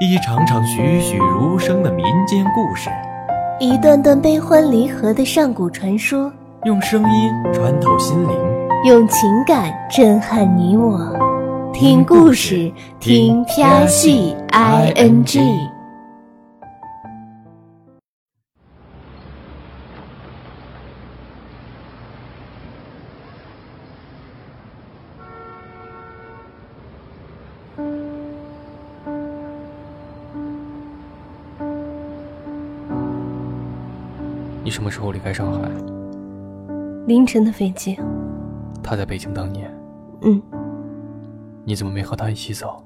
一场场栩栩如生的民间故事，一段段悲欢离合的上古传说，用声音穿透心灵，用情感震撼你我。听故事，听飘戏 i n g。你什么时候离开上海？凌晨的飞机。他在北京当年。嗯。你怎么没和他一起走？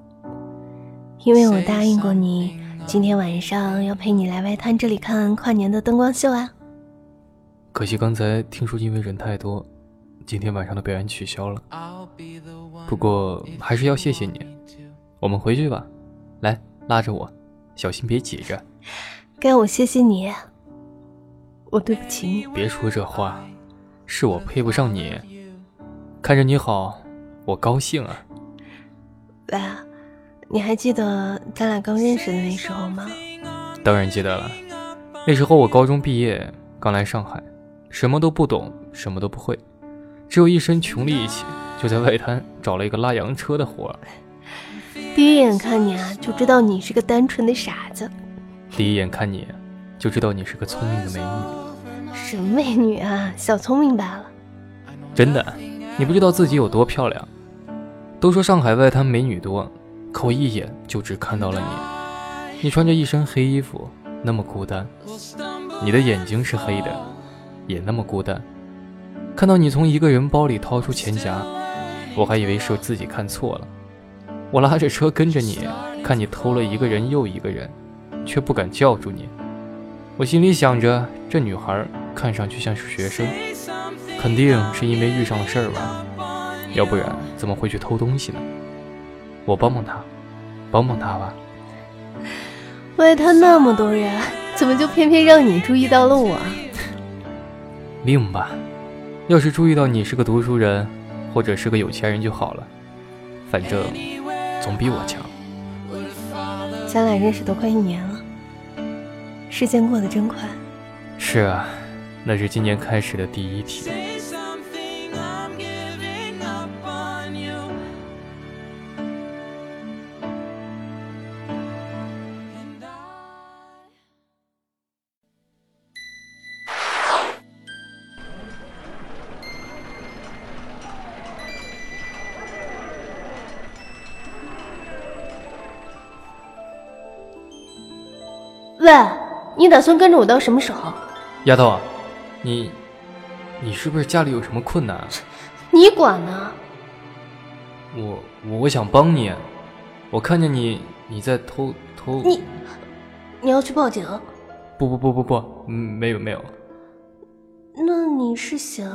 因为我答应过你，今天晚上要陪你来外滩这里看跨年的灯光秀啊。可惜刚才听说因为人太多，今天晚上的表演取消了。不过还是要谢谢你。我们回去吧。来，拉着我，小心别挤着。该我谢谢你。我对不起你。别说这话，是我配不上你。看着你好，我高兴啊。喂，你还记得咱俩刚认识的那时候吗？当然记得了。那时候我高中毕业，刚来上海，什么都不懂，什么都不会，只有一身穷力气，就在外滩找了一个拉洋车的活。第一眼看你啊，就知道你是个单纯的傻子。第一眼看你，就知道你是个聪明的美女。什么美女啊，小聪明罢了。真的，你不知道自己有多漂亮。都说上海外滩美女多，可我一眼就只看到了你。你穿着一身黑衣服，那么孤单。你的眼睛是黑的，也那么孤单。看到你从一个人包里掏出钱夹，我还以为是自己看错了。我拉着车跟着你，看你偷了一个人又一个人，却不敢叫住你。我心里想着，这女孩看上去像是学生，肯定是因为遇上了事儿吧，要不然怎么会去偷东西呢？我帮帮他，帮帮他吧。外滩那么多人，怎么就偏偏让你注意到了我？命吧，要是注意到你是个读书人，或者是个有钱人就好了，反正总比我强。咱俩认识都快一年了。时间过得真快，是啊，那是今年开始的第一天。喂。你打算跟着我到什么时候？丫头，你，你是不是家里有什么困难？你管呢？我我想帮你，我看见你你在偷偷。你，你要去报警？不不不不不，嗯，没有没有。那你是想？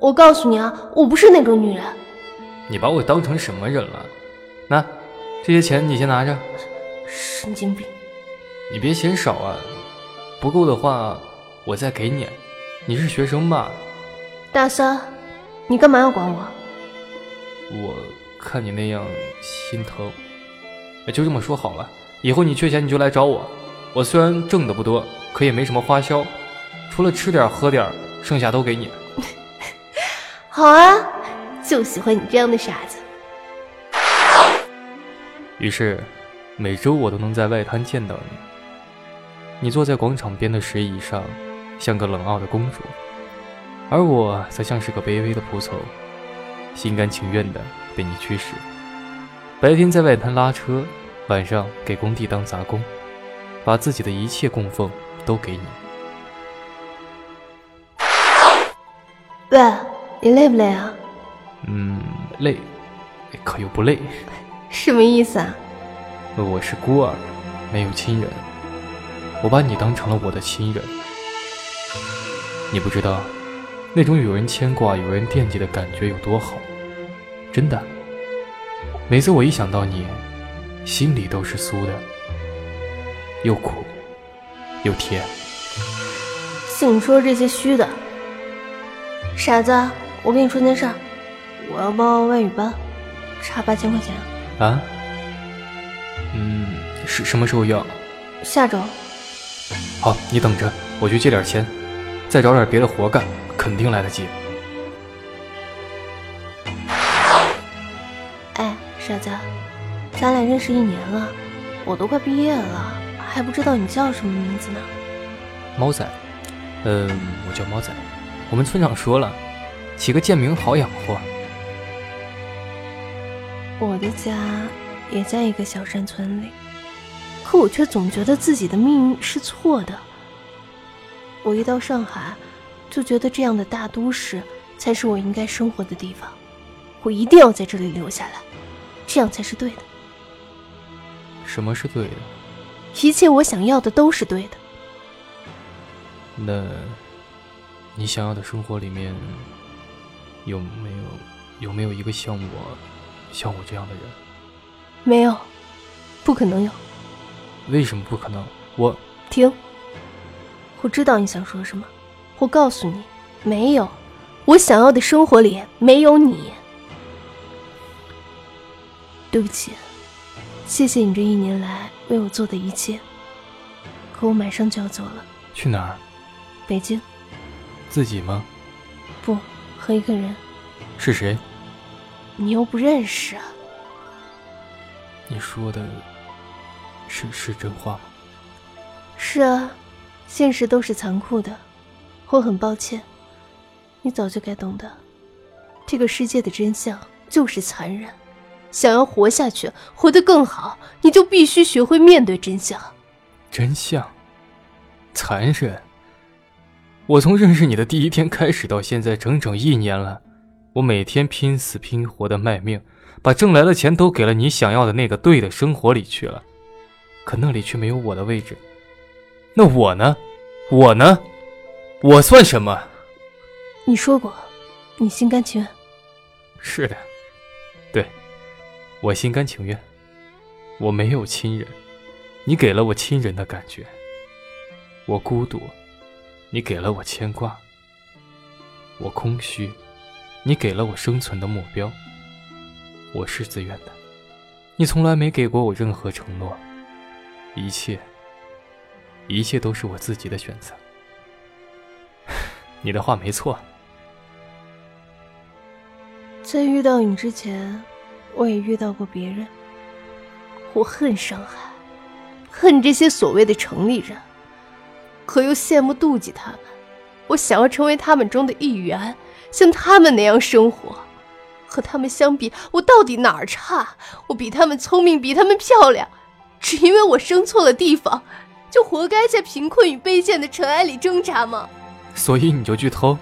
我告诉你啊，我不是那种女人。你把我当成什么人了？那这些钱你先拿着。神经病。你别嫌少啊，不够的话我再给你。你是学生吧？大三，你干嘛要管我？我看你那样心疼，就这么说好了。以后你缺钱你就来找我，我虽然挣的不多，可也没什么花销，除了吃点喝点，剩下都给你。好啊，就喜欢你这样的傻子。于是，每周我都能在外滩见到你。你坐在广场边的石椅上，像个冷傲的公主，而我则像是个卑微的仆从，心甘情愿的被你驱使。白天在外滩拉车，晚上给工地当杂工，把自己的一切供奉都给你。喂，你累不累啊？嗯，累，可又不累。什么意思啊？我是孤儿，没有亲人。我把你当成了我的亲人，你不知道，那种有人牵挂、有人惦记的感觉有多好，真的。每次我一想到你，心里都是酥的，又苦又甜。净说这些虚的，傻子，我跟你说件事，我要报外语班，差八千块钱。啊？嗯，是什么时候要？下周。好，你等着，我去借点钱，再找点别的活干，肯定来得及。哎，傻子，咱俩认识一年了，我都快毕业了，还不知道你叫什么名字呢？猫仔，嗯，我叫猫仔。我们村长说了，起个贱名好养活。我的家也在一个小山村里，可我却总觉得自己的命运是错的。我一到上海，就觉得这样的大都市才是我应该生活的地方，我一定要在这里留下来，这样才是对的。什么是对的？一切我想要的都是对的。那，你想要的生活里面，有没有有没有一个像我？像我这样的人，没有，不可能有。为什么不可能？我停。我知道你想说什么，我告诉你，没有。我想要的生活里没有你。对不起，谢谢你这一年来为我做的一切。可我马上就要走了。去哪儿？北京。自己吗？不，和一个人。是谁？你又不认识啊？你说的是是真话吗？是啊，现实都是残酷的。我很抱歉，你早就该懂得，这个世界的真相就是残忍。想要活下去，活得更好，你就必须学会面对真相。真相？残忍？我从认识你的第一天开始到现在，整整一年了。我每天拼死拼活的卖命，把挣来的钱都给了你想要的那个对的生活里去了，可那里却没有我的位置。那我呢？我呢？我算什么？你说过，你心甘情愿。是的，对，我心甘情愿。我没有亲人，你给了我亲人的感觉。我孤独，你给了我牵挂。我空虚。你给了我生存的目标，我是自愿的。你从来没给过我任何承诺，一切，一切都是我自己的选择。你的话没错。在遇到你之前，我也遇到过别人。我恨上海，恨这些所谓的城里人，可又羡慕妒忌他们。我想要成为他们中的一员。像他们那样生活，和他们相比，我到底哪儿差？我比他们聪明，比他们漂亮，只因为我生错了地方，就活该在贫困与卑贱的尘埃里挣扎吗？所以你就去偷？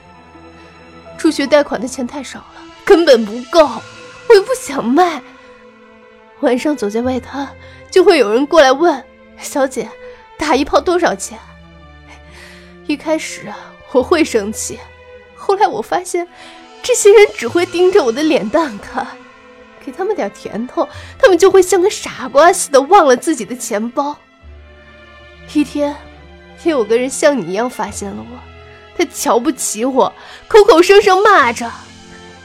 助学贷款的钱太少了，根本不够，我又不想卖。晚上走在外滩，就会有人过来问：“小姐，打一炮多少钱？”一开始啊，我会生气。后来我发现，这些人只会盯着我的脸蛋看，给他们点甜头，他们就会像个傻瓜似的忘了自己的钱包。一天，也有个人像你一样发现了我，他瞧不起我，口口声声骂着：“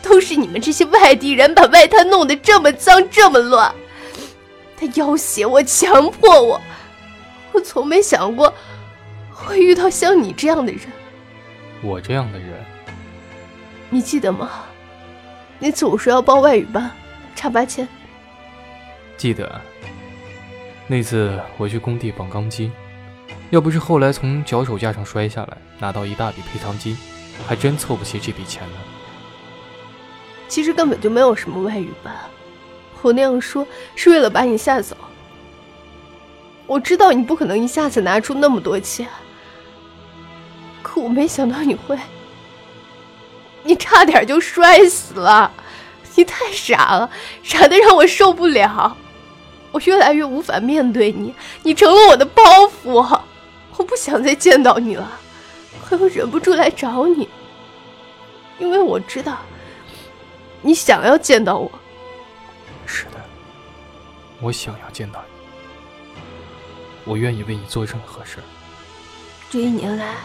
都是你们这些外地人把外滩弄得这么脏这么乱。”他要挟我，强迫我。我从没想过会遇到像你这样的人。我这样的人。你记得吗？那次我说要报外语班，差八千。记得。那次我去工地绑钢筋，要不是后来从脚手架上摔下来，拿到一大笔赔偿金，还真凑不齐这笔钱呢。其实根本就没有什么外语班，我那样说是为了把你吓走。我知道你不可能一下子拿出那么多钱，可我没想到你会。你差点就摔死了，你太傻了，傻的让我受不了，我越来越无法面对你，你成了我的包袱，我不想再见到你了，可又忍不住来找你，因为我知道你想要见到我。是的，我想要见到你，我愿意为你做任何事。这一年来，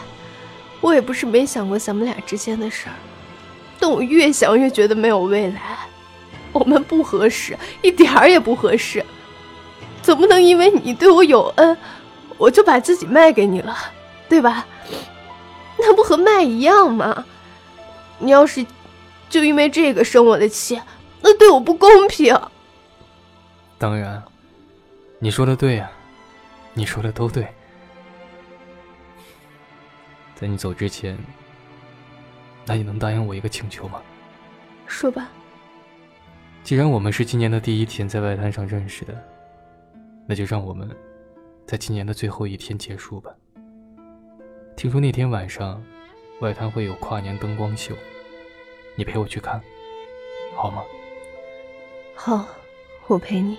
我也不是没想过咱们俩之间的事儿。但我越想越觉得没有未来，我们不合适，一点儿也不合适。总不能因为你对我有恩，我就把自己卖给你了，对吧？那不和卖一样吗？你要是就因为这个生我的气，那对我不公平。当然，你说的对呀，你说的都对。在你走之前，那你能答应我一个请求吗？说吧。既然我们是今年的第一天在外滩上认识的，那就让我们在今年的最后一天结束吧。听说那天晚上，外滩会有跨年灯光秀，你陪我去看，好吗？好，我陪你。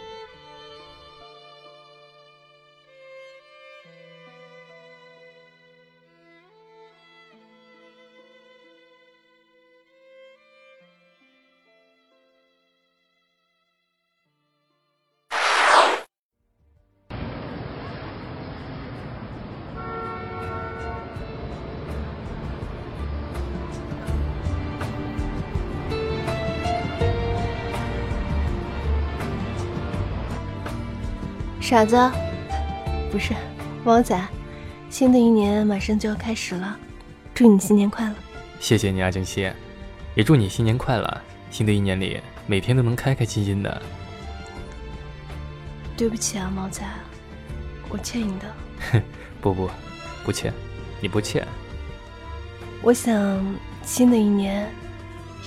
傻子，不是，王仔，新的一年马上就要开始了，祝你新年快乐！谢谢你啊，静熙，也祝你新年快乐！新的一年里，每天都能开开心心的。对不起啊，毛仔，我欠你的。哼，不不，不欠，你不欠。我想，新的一年，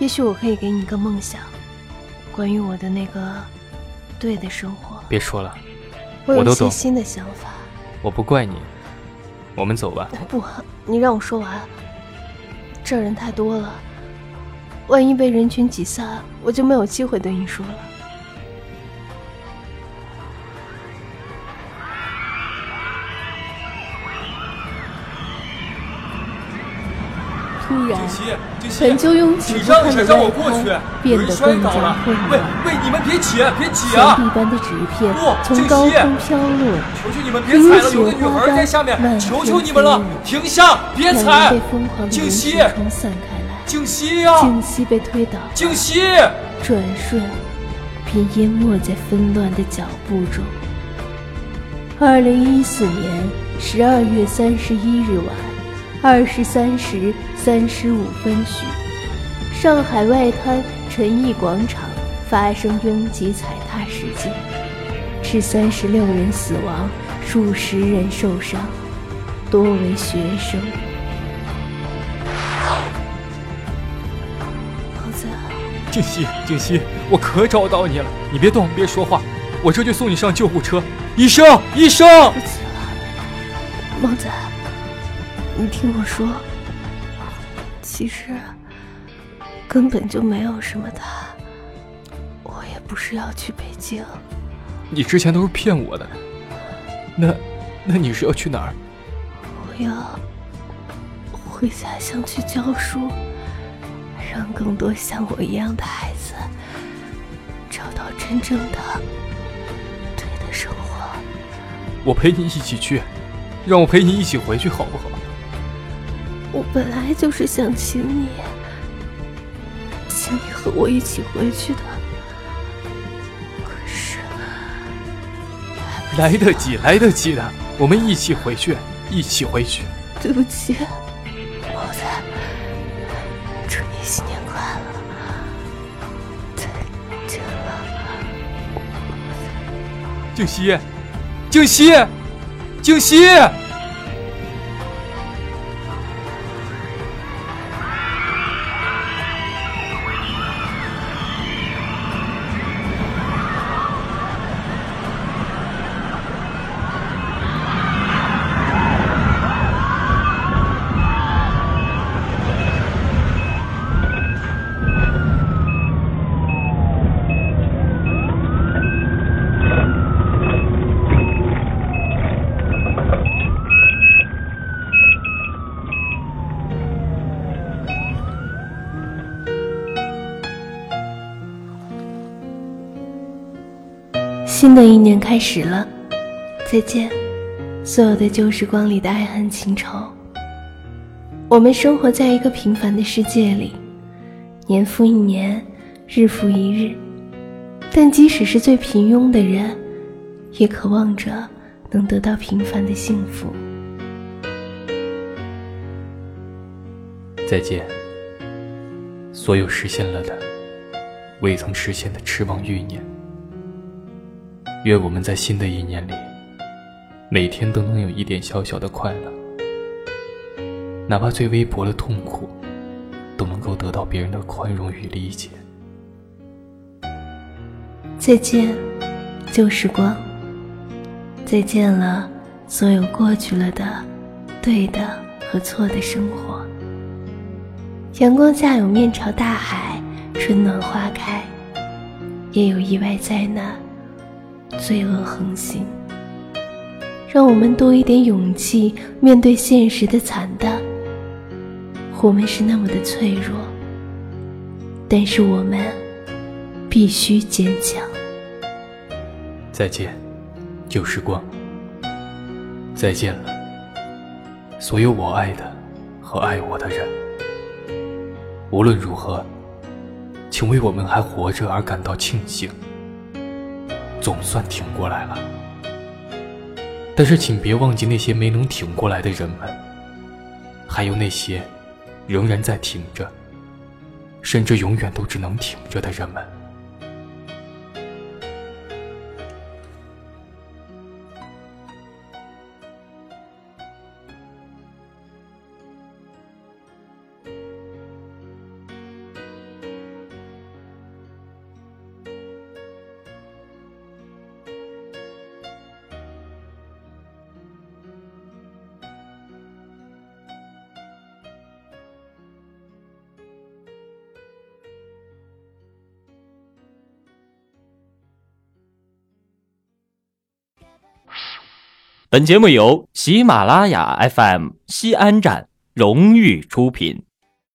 也许我可以给你一个梦想，关于我的那个对的生活。别说了。我有些新的想法，我不怪你，我们走吧。不，你让我说完。这人太多了，万一被人群挤散，我就没有机会对你说了。然，本就拥挤不堪的外滩变得更加混乱。喂喂，你们别挤，别挤啊！墙壁般的纸片从高空飘落，求求你们别踩了，有个女孩在下面，求求你们了，停下，别踩！静熙，静熙呀！静熙被推倒，静熙，转瞬便淹没在纷乱的脚步中。二零一四年十二月三十一日晚二十三时。三十五分许，上海外滩陈毅广场发生拥挤踩踏事件，致三十六人死亡，数十人受伤，多为学生。猴子，静熙，静熙，我可找到你了！你别动，别说话，我这就送你上救护车。医生，医生！不起了，猫仔，你听我说。其实根本就没有什么的，我也不是要去北京。你之前都是骗我的，那那你是要去哪儿？我要回家乡去教书，让更多像我一样的孩子找到真正的对的生活。我陪你一起去，让我陪你一起回去，好不好？我本来就是想请你，请你和我一起回去的。可是来得及，来得及的，我们一起回去，一起回去。对不起，毛子，祝你新年快乐，再见了，静溪，静溪，静熙。新的一年开始了，再见，所有的旧时光里的爱恨情仇。我们生活在一个平凡的世界里，年复一年，日复一日。但即使是最平庸的人，也渴望着能得到平凡的幸福。再见，所有实现了的、未曾实现的痴望欲念。愿我们在新的一年里，每天都能有一点小小的快乐，哪怕最微薄的痛苦，都能够得到别人的宽容与理解。再见，旧时光。再见了，所有过去了的、对的和错的生活。阳光下有面朝大海，春暖花开；也有意外灾难，罪恶横行。让我们多一点勇气，面对现实的惨淡。我们是那么的脆弱，但是我们必须坚强。再见，旧时光。再见了，所有我爱的和爱我的人。无论如何，请为我们还活着而感到庆幸，总算挺过来了。但是，请别忘记那些没能挺过来的人们，还有那些仍然在挺着，甚至永远都只能挺着的人们。本节目由喜马拉雅 FM 西安站荣誉出品。